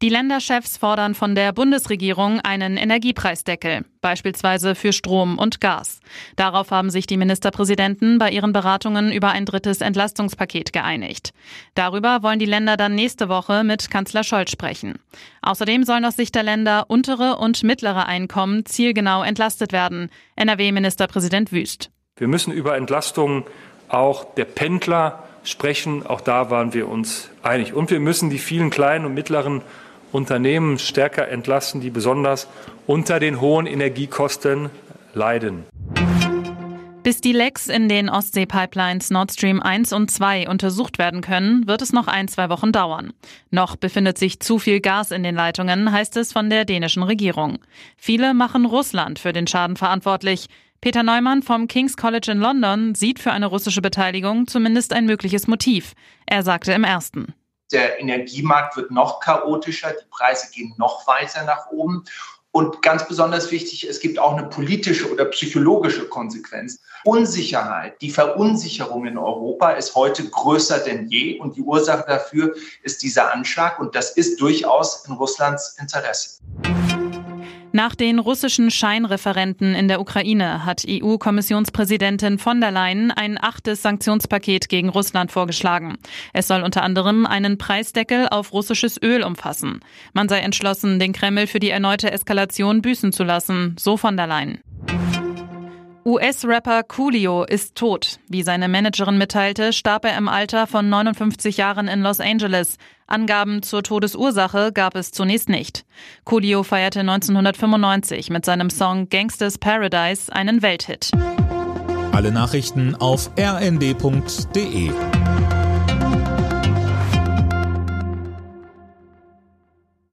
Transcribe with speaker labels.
Speaker 1: Die Länderchefs fordern von der Bundesregierung einen Energiepreisdeckel, beispielsweise für Strom und Gas. Darauf haben sich die Ministerpräsidenten bei ihren Beratungen über ein drittes Entlastungspaket geeinigt. Darüber wollen die Länder dann nächste Woche mit Kanzler Scholz sprechen. Außerdem sollen aus Sicht der Länder untere und mittlere Einkommen zielgenau entlastet werden. NRW-Ministerpräsident Wüst.
Speaker 2: Wir müssen über Entlastungen auch der Pendler sprechen. Auch da waren wir uns einig. Und wir müssen die vielen kleinen und mittleren Unternehmen stärker entlasten, die besonders unter den hohen Energiekosten leiden.
Speaker 1: Bis die Lecks in den Ostsee-Pipelines Nord Stream 1 und 2 untersucht werden können, wird es noch ein, zwei Wochen dauern. Noch befindet sich zu viel Gas in den Leitungen, heißt es von der dänischen Regierung. Viele machen Russland für den Schaden verantwortlich. Peter Neumann vom King's College in London sieht für eine russische Beteiligung zumindest ein mögliches Motiv. Er sagte im ersten.
Speaker 3: Der Energiemarkt wird noch chaotischer, die Preise gehen noch weiter nach oben. Und ganz besonders wichtig, es gibt auch eine politische oder psychologische Konsequenz. Unsicherheit, die Verunsicherung in Europa ist heute größer denn je und die Ursache dafür ist dieser Anschlag und das ist durchaus in Russlands Interesse.
Speaker 1: Nach den russischen Scheinreferenten in der Ukraine hat EU-Kommissionspräsidentin von der Leyen ein achtes Sanktionspaket gegen Russland vorgeschlagen. Es soll unter anderem einen Preisdeckel auf russisches Öl umfassen. Man sei entschlossen, den Kreml für die erneute Eskalation büßen zu lassen, so von der Leyen. US-Rapper Coolio ist tot. Wie seine Managerin mitteilte, starb er im Alter von 59 Jahren in Los Angeles. Angaben zur Todesursache gab es zunächst nicht. Coolio feierte 1995 mit seinem Song Gangsters Paradise einen Welthit.
Speaker 4: Alle Nachrichten auf rnd.de